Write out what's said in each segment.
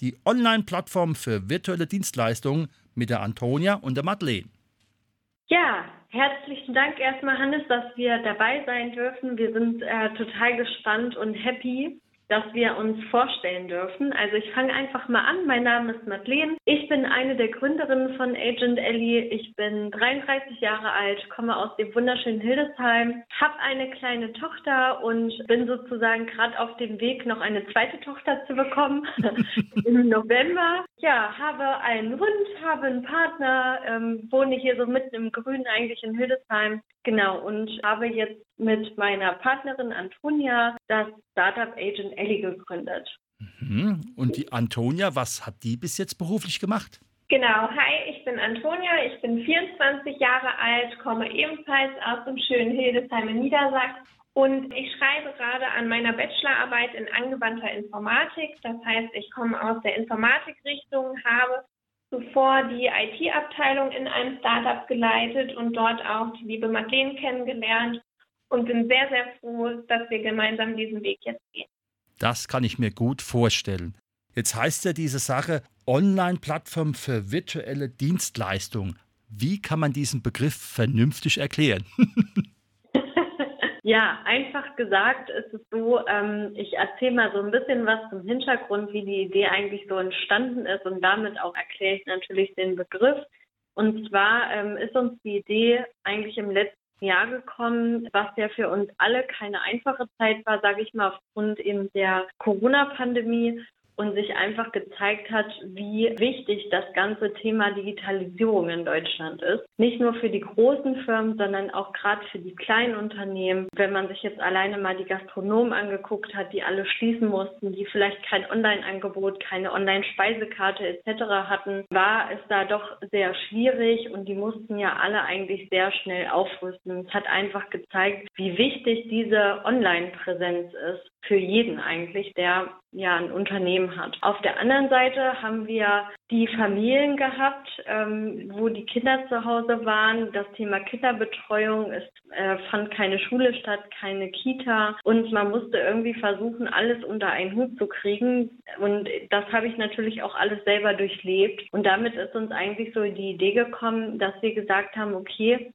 die Online-Plattform für virtuelle Dienstleistungen mit der Antonia und der Madeleine. Ja, herzlichen Dank erstmal, Hannes, dass wir dabei sein dürfen. Wir sind äh, total gespannt und happy, dass wir uns vorstellen dürfen. Also ich fange einfach mal an. Mein Name ist Madeleine. Ich bin eine der Gründerinnen von Agent Ellie. Ich bin 33 Jahre alt, komme aus dem wunderschönen Hildesheim, habe eine kleine Tochter und bin sozusagen gerade auf dem Weg, noch eine zweite Tochter zu bekommen im November. Ja, habe einen Hund, habe einen Partner, ähm, wohne hier so mitten im Grünen eigentlich in Hildesheim. Genau, und habe jetzt mit meiner Partnerin Antonia das Startup Agent Ellie gegründet. Mhm. Und die Antonia, was hat die bis jetzt beruflich gemacht? Genau, hi, ich bin Antonia, ich bin 24 Jahre alt, komme ebenfalls aus dem schönen Hildesheim in Niedersachsen und ich schreibe gerade an meiner Bachelorarbeit in angewandter Informatik. Das heißt, ich komme aus der Informatikrichtung, habe zuvor die IT-Abteilung in einem Startup geleitet und dort auch die liebe Madeleine kennengelernt und bin sehr, sehr froh, dass wir gemeinsam diesen Weg jetzt gehen. Das kann ich mir gut vorstellen. Jetzt heißt ja diese Sache Online-Plattform für virtuelle Dienstleistungen. Wie kann man diesen Begriff vernünftig erklären? Ja, einfach gesagt ist es so, ähm, ich erzähle mal so ein bisschen was zum Hintergrund, wie die Idee eigentlich so entstanden ist und damit auch erkläre ich natürlich den Begriff. Und zwar ähm, ist uns die Idee eigentlich im letzten Jahr gekommen, was ja für uns alle keine einfache Zeit war, sage ich mal, aufgrund eben der Corona-Pandemie und sich einfach gezeigt hat, wie wichtig das ganze Thema Digitalisierung in Deutschland ist. Nicht nur für die großen Firmen, sondern auch gerade für die kleinen Unternehmen. Wenn man sich jetzt alleine mal die Gastronomen angeguckt hat, die alle schließen mussten, die vielleicht kein Online-Angebot, keine Online-Speisekarte etc. hatten, war es da doch sehr schwierig und die mussten ja alle eigentlich sehr schnell aufrüsten. Es hat einfach gezeigt, wie wichtig diese Online-Präsenz ist für jeden eigentlich, der ja ein Unternehmen hat. Auf der anderen Seite haben wir die Familien gehabt, ähm, wo die Kinder zu Hause waren. Das Thema Kinderbetreuung ist, äh, fand keine Schule statt, keine Kita und man musste irgendwie versuchen, alles unter einen Hut zu kriegen. Und das habe ich natürlich auch alles selber durchlebt. Und damit ist uns eigentlich so die Idee gekommen, dass wir gesagt haben, okay,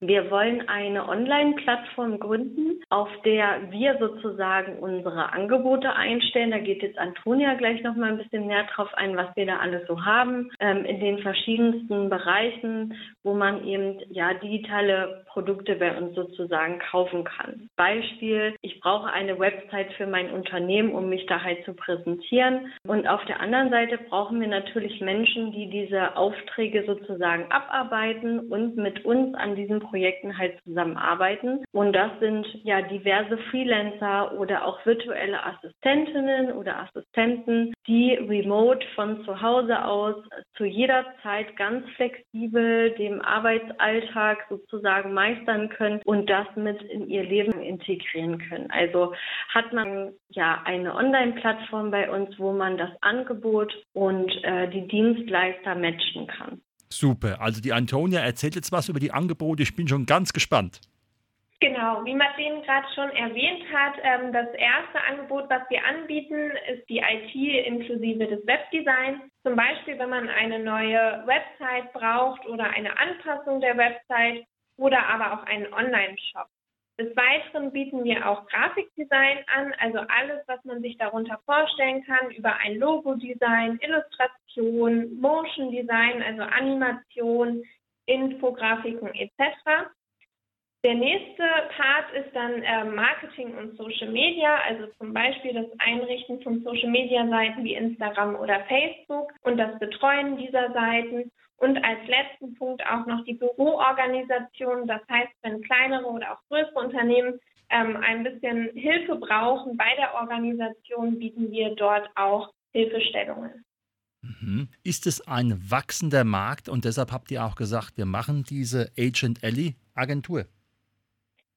wir wollen eine Online-Plattform gründen, auf der wir sozusagen unsere Angebote einstellen. Da geht jetzt Antonia gleich noch mal ein bisschen näher drauf ein, was wir da alles so haben, ähm, in den verschiedensten Bereichen, wo man eben ja digitale Produkte bei uns sozusagen kaufen kann. Beispiel, ich brauche eine Website für mein Unternehmen, um mich da halt zu präsentieren. Und auf der anderen Seite brauchen wir natürlich Menschen, die diese Aufträge sozusagen abarbeiten und mit uns an diesem Projekten halt zusammenarbeiten. Und das sind ja diverse Freelancer oder auch virtuelle Assistentinnen oder Assistenten, die remote von zu Hause aus zu jeder Zeit ganz flexibel dem Arbeitsalltag sozusagen meistern können und das mit in ihr Leben integrieren können. Also hat man ja eine Online-Plattform bei uns, wo man das Angebot und äh, die Dienstleister matchen kann. Super. Also die Antonia erzählt jetzt was über die Angebote. Ich bin schon ganz gespannt. Genau, wie Martin gerade schon erwähnt hat, ähm, das erste Angebot, was wir anbieten, ist die IT inklusive des Webdesigns. Zum Beispiel, wenn man eine neue Website braucht oder eine Anpassung der Website oder aber auch einen Online-Shop. Des Weiteren bieten wir auch Grafikdesign an, also alles, was man sich darunter vorstellen kann, über ein Logo-Design, Illustration, Motion Design, also Animation, Infografiken etc. Der nächste Part ist dann äh, Marketing und Social Media, also zum Beispiel das Einrichten von Social Media Seiten wie Instagram oder Facebook und das Betreuen dieser Seiten und als letzten Punkt auch noch die Büroorganisation. Das heißt, wenn kleinere oder auch größere Unternehmen ähm, ein bisschen Hilfe brauchen bei der Organisation, bieten wir dort auch Hilfestellungen. Mhm. Ist es ein wachsender Markt und deshalb habt ihr auch gesagt, wir machen diese Agent Alley Agentur?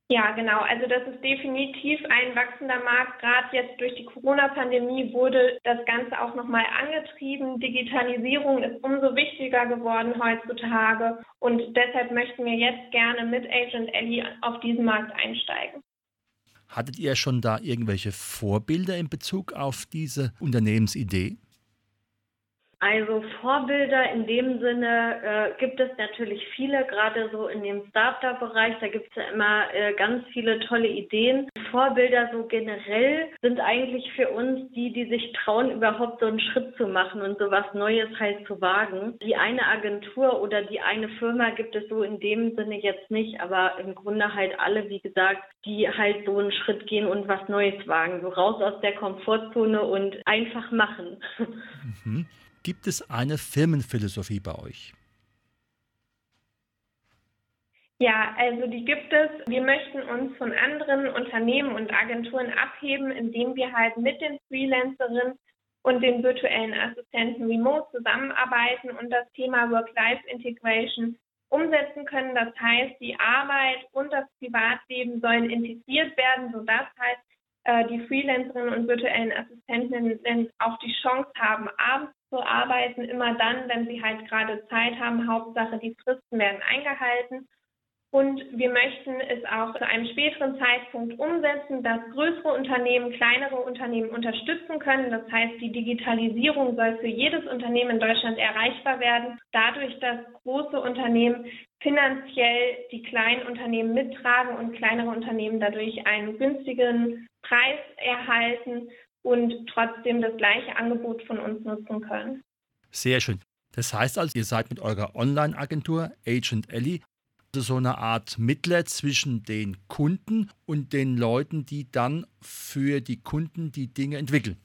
Ja, genau. Also das ist definitiv ein wachsender Markt. Gerade jetzt durch die Corona-Pandemie wurde das Ganze auch nochmal angetrieben. Digitalisierung ist umso wichtiger geworden heutzutage. Und deshalb möchten wir jetzt gerne mit Agent Ellie auf diesen Markt einsteigen. Hattet ihr schon da irgendwelche Vorbilder in Bezug auf diese Unternehmensidee? Also Vorbilder in dem Sinne äh, gibt es natürlich viele, gerade so in dem Startup-Bereich, da gibt es ja immer äh, ganz viele tolle Ideen. Vorbilder so generell sind eigentlich für uns die, die sich trauen, überhaupt so einen Schritt zu machen und so was Neues halt zu wagen. Die eine Agentur oder die eine Firma gibt es so in dem Sinne jetzt nicht, aber im Grunde halt alle, wie gesagt, die halt so einen Schritt gehen und was Neues wagen. So raus aus der Komfortzone und einfach machen. Mhm. Gibt es eine Firmenphilosophie bei euch? Ja, also die gibt es. Wir möchten uns von anderen Unternehmen und Agenturen abheben, indem wir halt mit den Freelancerinnen und den virtuellen Assistenten remote zusammenarbeiten und das Thema Work-Life-Integration umsetzen können. Das heißt, die Arbeit und das Privatleben sollen integriert werden, sodass halt äh, die Freelancerinnen und virtuellen Assistentinnen auch die Chance haben, abends zu arbeiten, immer dann, wenn sie halt gerade Zeit haben. Hauptsache, die Fristen werden eingehalten. Und wir möchten es auch zu einem späteren Zeitpunkt umsetzen, dass größere Unternehmen kleinere Unternehmen unterstützen können. Das heißt, die Digitalisierung soll für jedes Unternehmen in Deutschland erreichbar werden, dadurch, dass große Unternehmen finanziell die kleinen Unternehmen mittragen und kleinere Unternehmen dadurch einen günstigen Preis erhalten und trotzdem das gleiche Angebot von uns nutzen können. Sehr schön. Das heißt also, ihr seid mit eurer Online-Agentur Agent Ellie so eine Art Mittler zwischen den Kunden und den Leuten, die dann für die Kunden die Dinge entwickeln.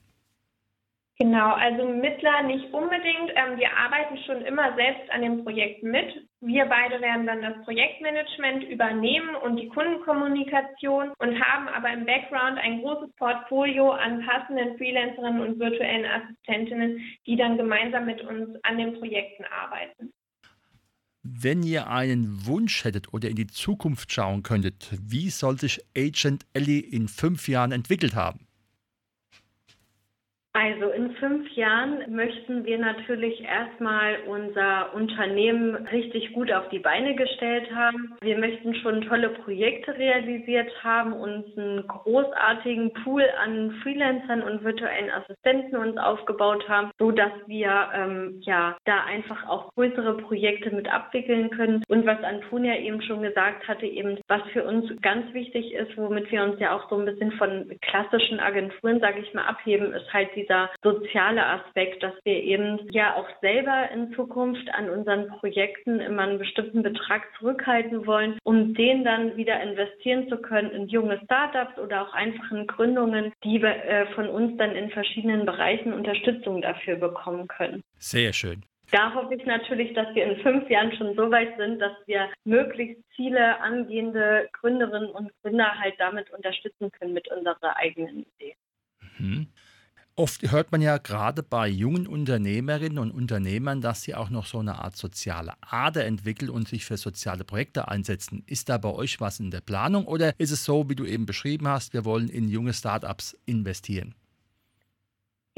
Genau, also Mittler nicht unbedingt. Ähm, wir arbeiten schon immer selbst an dem Projekt mit. Wir beide werden dann das Projektmanagement übernehmen und die Kundenkommunikation und haben aber im Background ein großes Portfolio an passenden Freelancerinnen und virtuellen Assistentinnen, die dann gemeinsam mit uns an den Projekten arbeiten. Wenn ihr einen Wunsch hättet oder in die Zukunft schauen könntet, wie soll sich Agent Ellie in fünf Jahren entwickelt haben? Also in fünf Jahren möchten wir natürlich erstmal unser Unternehmen richtig gut auf die Beine gestellt haben. Wir möchten schon tolle Projekte realisiert haben, uns einen großartigen Pool an Freelancern und virtuellen Assistenten uns aufgebaut haben, so dass wir ähm, ja da einfach auch größere Projekte mit abwickeln können. Und was Antonia eben schon gesagt hatte, eben was für uns ganz wichtig ist, womit wir uns ja auch so ein bisschen von klassischen Agenturen, sage ich mal, abheben, ist halt diese dieser soziale Aspekt, dass wir eben ja auch selber in Zukunft an unseren Projekten immer einen bestimmten Betrag zurückhalten wollen, um den dann wieder investieren zu können in junge Startups oder auch einfachen Gründungen, die äh, von uns dann in verschiedenen Bereichen Unterstützung dafür bekommen können. Sehr schön. Da hoffe ich natürlich, dass wir in fünf Jahren schon so weit sind, dass wir möglichst viele angehende Gründerinnen und Gründer halt damit unterstützen können mit unserer eigenen Idee. Mhm. Oft hört man ja gerade bei jungen Unternehmerinnen und Unternehmern, dass sie auch noch so eine Art soziale Ader entwickeln und sich für soziale Projekte einsetzen. Ist da bei euch was in der Planung oder ist es so, wie du eben beschrieben hast, wir wollen in junge Startups investieren?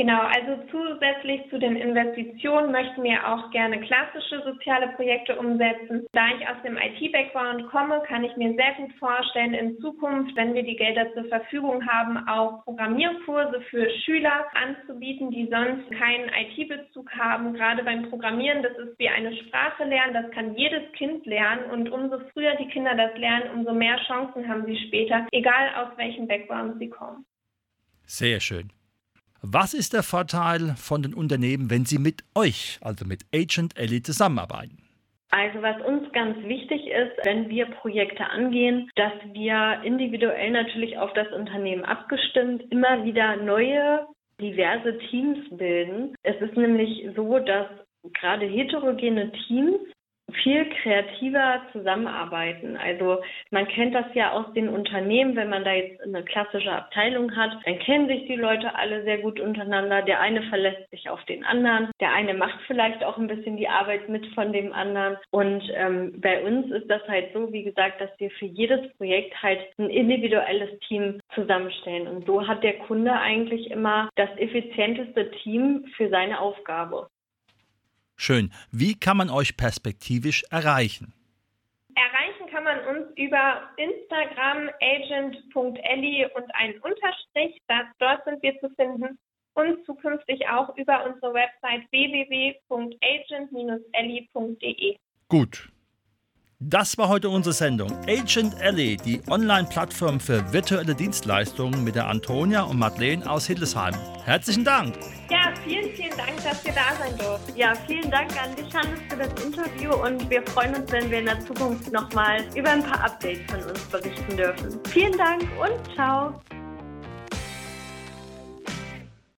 Genau, also zusätzlich zu den Investitionen möchten wir auch gerne klassische soziale Projekte umsetzen. Da ich aus dem IT-Background komme, kann ich mir sehr gut vorstellen, in Zukunft, wenn wir die Gelder zur Verfügung haben, auch Programmierkurse für Schüler anzubieten, die sonst keinen IT-Bezug haben. Gerade beim Programmieren, das ist wie eine Sprache lernen, das kann jedes Kind lernen und umso früher die Kinder das lernen, umso mehr Chancen haben sie später, egal aus welchem Background sie kommen. Sehr schön. Was ist der Vorteil von den Unternehmen, wenn sie mit euch, also mit Agent Ellie, zusammenarbeiten? Also was uns ganz wichtig ist, wenn wir Projekte angehen, dass wir individuell natürlich auf das Unternehmen abgestimmt immer wieder neue, diverse Teams bilden. Es ist nämlich so, dass gerade heterogene Teams viel kreativer zusammenarbeiten. Also man kennt das ja aus den Unternehmen, wenn man da jetzt eine klassische Abteilung hat, dann kennen sich die Leute alle sehr gut untereinander. Der eine verlässt sich auf den anderen, der eine macht vielleicht auch ein bisschen die Arbeit mit von dem anderen. Und ähm, bei uns ist das halt so, wie gesagt, dass wir für jedes Projekt halt ein individuelles Team zusammenstellen. Und so hat der Kunde eigentlich immer das effizienteste Team für seine Aufgabe. Schön. Wie kann man euch perspektivisch erreichen? Erreichen kann man uns über Instagram agent.elli und einen Unterstrich. Das, dort sind wir zu finden. Und zukünftig auch über unsere Website www.agent-elli.de. Gut. Das war heute unsere Sendung Agent Ellie, die Online-Plattform für virtuelle Dienstleistungen mit der Antonia und Madeleine aus Hildesheim. Herzlichen Dank. Ja, vielen, vielen Dank, dass wir da sein durften. Ja, vielen Dank an dich, Hannes, für das Interview und wir freuen uns, wenn wir in der Zukunft nochmal über ein paar Updates von uns berichten dürfen. Vielen Dank und ciao.